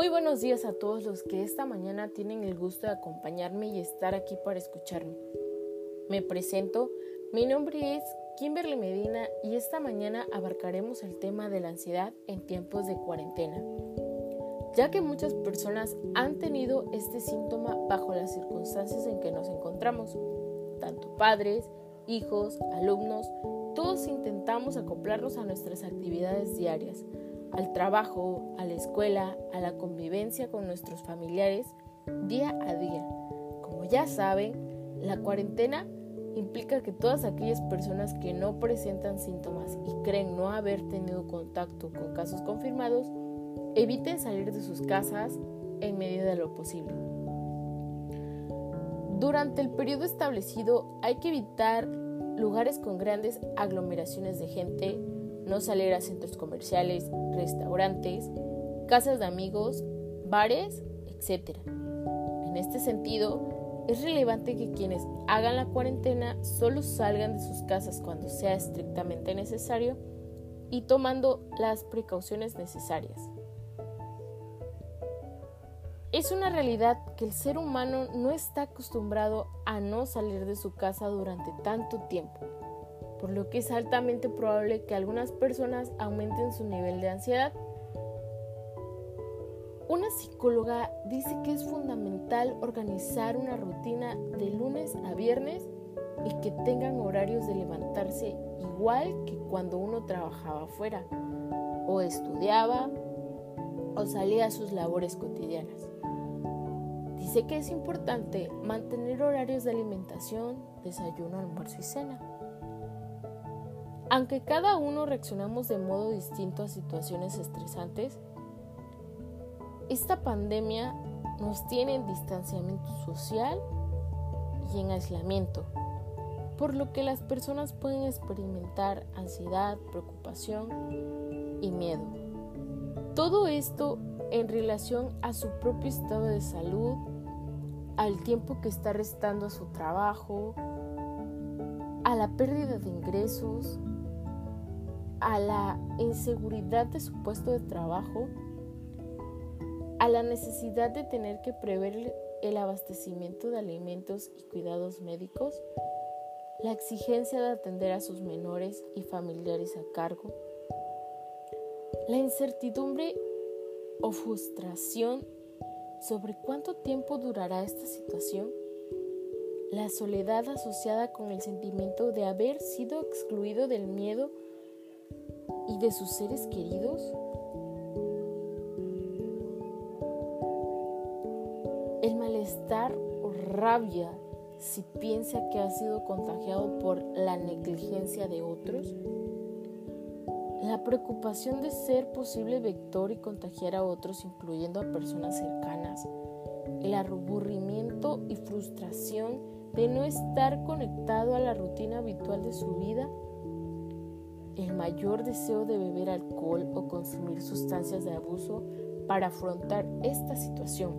Muy buenos días a todos los que esta mañana tienen el gusto de acompañarme y estar aquí para escucharme. Me presento, mi nombre es Kimberly Medina y esta mañana abarcaremos el tema de la ansiedad en tiempos de cuarentena, ya que muchas personas han tenido este síntoma bajo las circunstancias en que nos encontramos, tanto padres, hijos, alumnos, todos intentamos acoplarnos a nuestras actividades diarias al trabajo, a la escuela, a la convivencia con nuestros familiares día a día. Como ya saben, la cuarentena implica que todas aquellas personas que no presentan síntomas y creen no haber tenido contacto con casos confirmados, eviten salir de sus casas en medida de lo posible. Durante el periodo establecido hay que evitar lugares con grandes aglomeraciones de gente, no salir a centros comerciales, restaurantes, casas de amigos, bares, etc. En este sentido, es relevante que quienes hagan la cuarentena solo salgan de sus casas cuando sea estrictamente necesario y tomando las precauciones necesarias. Es una realidad que el ser humano no está acostumbrado a no salir de su casa durante tanto tiempo por lo que es altamente probable que algunas personas aumenten su nivel de ansiedad. Una psicóloga dice que es fundamental organizar una rutina de lunes a viernes y que tengan horarios de levantarse igual que cuando uno trabajaba afuera o estudiaba o salía a sus labores cotidianas. Dice que es importante mantener horarios de alimentación, desayuno, almuerzo y cena. Aunque cada uno reaccionamos de modo distinto a situaciones estresantes, esta pandemia nos tiene en distanciamiento social y en aislamiento, por lo que las personas pueden experimentar ansiedad, preocupación y miedo. Todo esto en relación a su propio estado de salud, al tiempo que está restando a su trabajo, a la pérdida de ingresos, a la inseguridad de su puesto de trabajo, a la necesidad de tener que prever el abastecimiento de alimentos y cuidados médicos, la exigencia de atender a sus menores y familiares a cargo, la incertidumbre o frustración sobre cuánto tiempo durará esta situación, la soledad asociada con el sentimiento de haber sido excluido del miedo y de sus seres queridos? El malestar o rabia si piensa que ha sido contagiado por la negligencia de otros? La preocupación de ser posible vector y contagiar a otros, incluyendo a personas cercanas. El aburrimiento y frustración de no estar conectado a la rutina habitual de su vida el mayor deseo de beber alcohol o consumir sustancias de abuso para afrontar esta situación.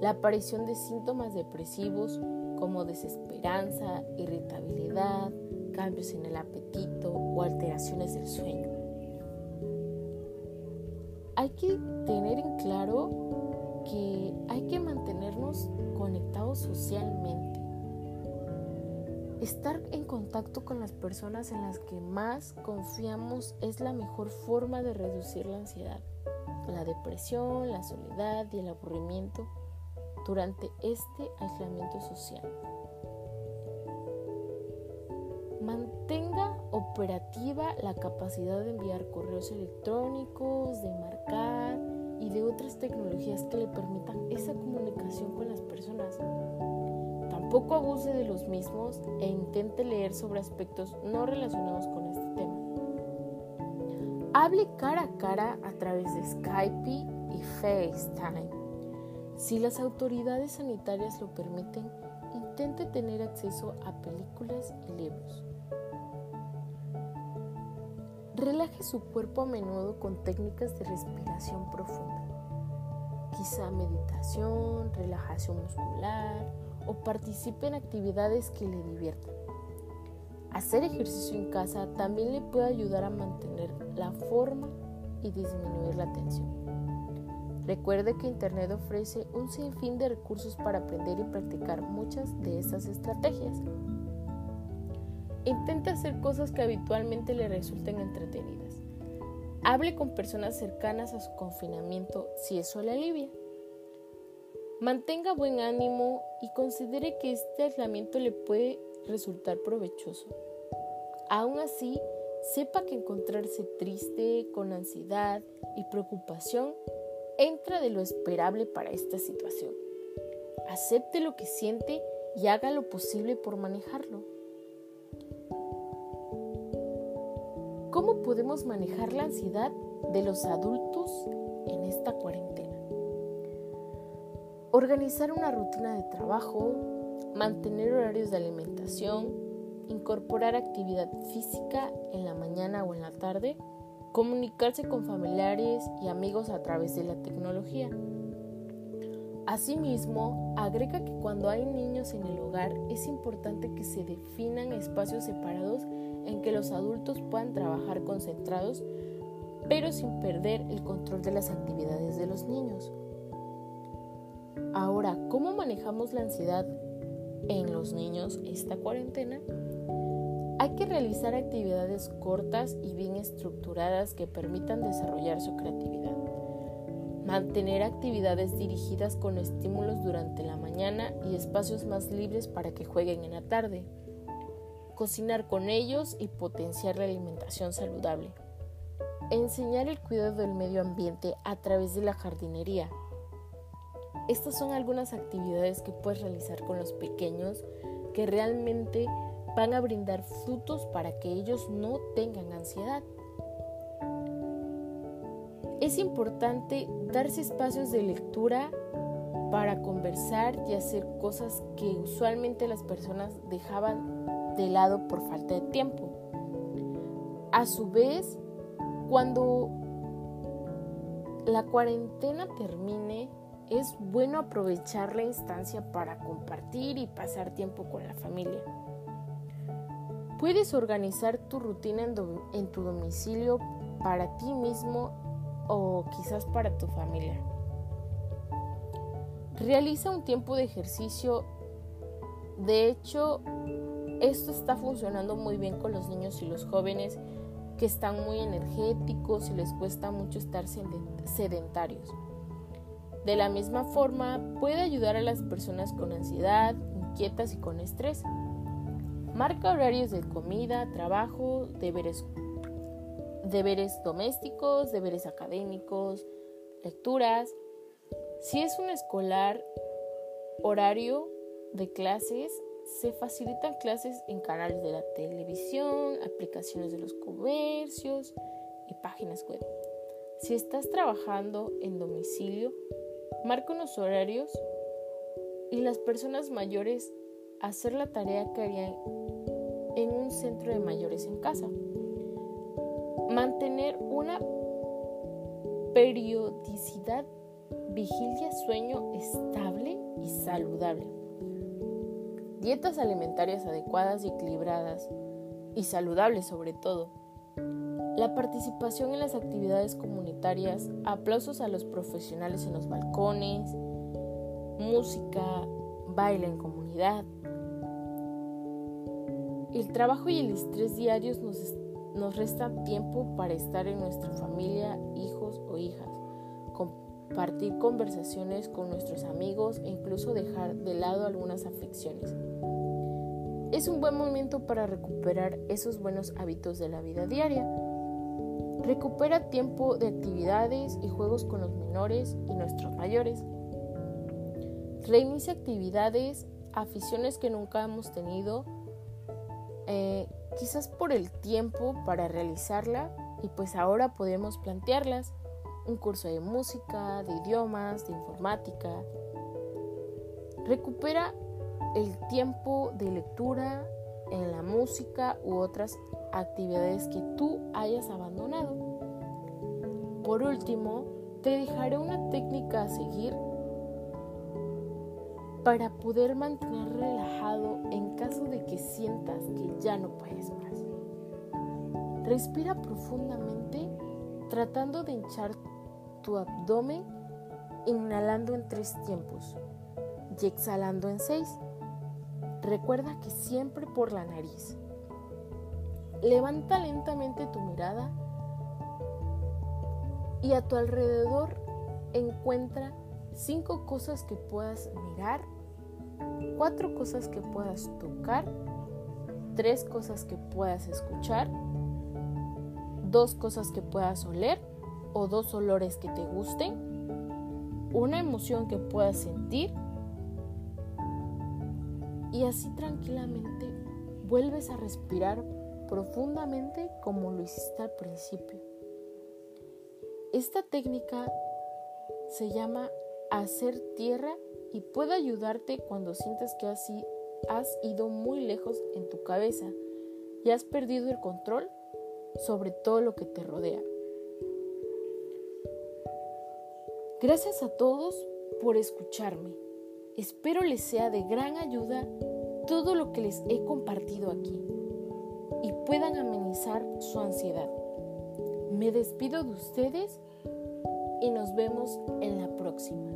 La aparición de síntomas depresivos como desesperanza, irritabilidad, cambios en el apetito o alteraciones del sueño. Hay que tener en claro que hay que mantenernos conectados socialmente Estar en contacto con las personas en las que más confiamos es la mejor forma de reducir la ansiedad, la depresión, la soledad y el aburrimiento durante este aislamiento social. Mantenga operativa la capacidad de enviar correos electrónicos, de marcar y de otras tecnologías que le permitan esa comunicación con las personas Tampoco abuse de los mismos e intente leer sobre aspectos no relacionados con este tema. Hable cara a cara a través de Skype y FaceTime. Si las autoridades sanitarias lo permiten, intente tener acceso a películas y libros. Relaje su cuerpo a menudo con técnicas de respiración profunda. Quizá meditación, relajación muscular o participe en actividades que le diviertan. Hacer ejercicio en casa también le puede ayudar a mantener la forma y disminuir la tensión. Recuerde que Internet ofrece un sinfín de recursos para aprender y practicar muchas de estas estrategias. Intente hacer cosas que habitualmente le resulten entretenidas. Hable con personas cercanas a su confinamiento si eso le alivia. Mantenga buen ánimo y considere que este aislamiento le puede resultar provechoso. Aún así, sepa que encontrarse triste, con ansiedad y preocupación entra de lo esperable para esta situación. Acepte lo que siente y haga lo posible por manejarlo. ¿Cómo podemos manejar la ansiedad de los adultos en esta cuarentena? Organizar una rutina de trabajo, mantener horarios de alimentación, incorporar actividad física en la mañana o en la tarde, comunicarse con familiares y amigos a través de la tecnología. Asimismo, agrega que cuando hay niños en el hogar es importante que se definan espacios separados en que los adultos puedan trabajar concentrados, pero sin perder el control de las actividades de los niños. Ahora, ¿cómo manejamos la ansiedad en los niños esta cuarentena? Hay que realizar actividades cortas y bien estructuradas que permitan desarrollar su creatividad. Mantener actividades dirigidas con estímulos durante la mañana y espacios más libres para que jueguen en la tarde. Cocinar con ellos y potenciar la alimentación saludable. Enseñar el cuidado del medio ambiente a través de la jardinería. Estas son algunas actividades que puedes realizar con los pequeños que realmente van a brindar frutos para que ellos no tengan ansiedad. Es importante darse espacios de lectura para conversar y hacer cosas que usualmente las personas dejaban de lado por falta de tiempo. A su vez, cuando la cuarentena termine, es bueno aprovechar la instancia para compartir y pasar tiempo con la familia. Puedes organizar tu rutina en, tu domicilio para ti mismo o quizás para tu familia. Realiza un tiempo de ejercicio. De hecho, esto está funcionando muy bien con los niños y los jóvenes que están muy energéticos y les cuesta mucho estar sedentarios. De la misma forma, puede ayudar a las personas con ansiedad, inquietas y con estrés. Marca horarios de comida, trabajo, deberes, deberes domésticos, deberes académicos, lecturas. Si es un escolar, horario de clases, se facilitan clases en canales de la televisión, aplicaciones de los comercios y páginas web. Si estás trabajando en domicilio, marca unos horarios y las personas mayores hacer la tarea que harían en un centro de mayores en casa. Mantener una periodicidad vigilia-sueño estable y saludable. Dietas alimentarias adecuadas y equilibradas y saludables sobre todo. La participación en las actividades comunitarias, aplausos a los profesionales en los balcones, música, baile en comunidad, el trabajo y el estrés diarios nos, nos restan tiempo para estar en nuestra familia, hijos o hijas, compartir conversaciones con nuestros amigos e incluso dejar de lado algunas aflicciones. Es un buen momento para recuperar esos buenos hábitos de la vida diaria. Recupera tiempo de actividades y juegos con los menores y nuestros mayores. Reinicia actividades, aficiones que nunca hemos tenido eh, quizás por el tiempo para realizarla y pues ahora podemos plantearlas. Un curso de música, de idiomas, de informática. Recupera el tiempo de lectura en la música u otras actividades que tú hayas abandonado. Por último, te dejaré una técnica a seguir para poder mantener relajado en caso de que sientas que ya no puedes más. Respira profundamente tratando de hinchar tu abdomen inhalando en tres tiempos y exhalando en seis. Recuerda que siempre por la nariz. Levanta lentamente tu mirada y a tu alrededor encuentra cinco cosas que puedas mirar, cuatro cosas que puedas tocar, tres cosas que puedas escuchar, dos cosas que puedas oler o dos olores que te gusten, una emoción que puedas sentir y así tranquilamente vuelves a respirar profundamente como lo hiciste al principio. Esta técnica se llama hacer tierra y puede ayudarte cuando sientes que así has ido muy lejos en tu cabeza y has perdido el control sobre todo lo que te rodea. Gracias a todos por escucharme. Espero les sea de gran ayuda todo lo que les he compartido aquí y puedan amenizar su ansiedad. Me despido de ustedes y nos vemos en la próxima.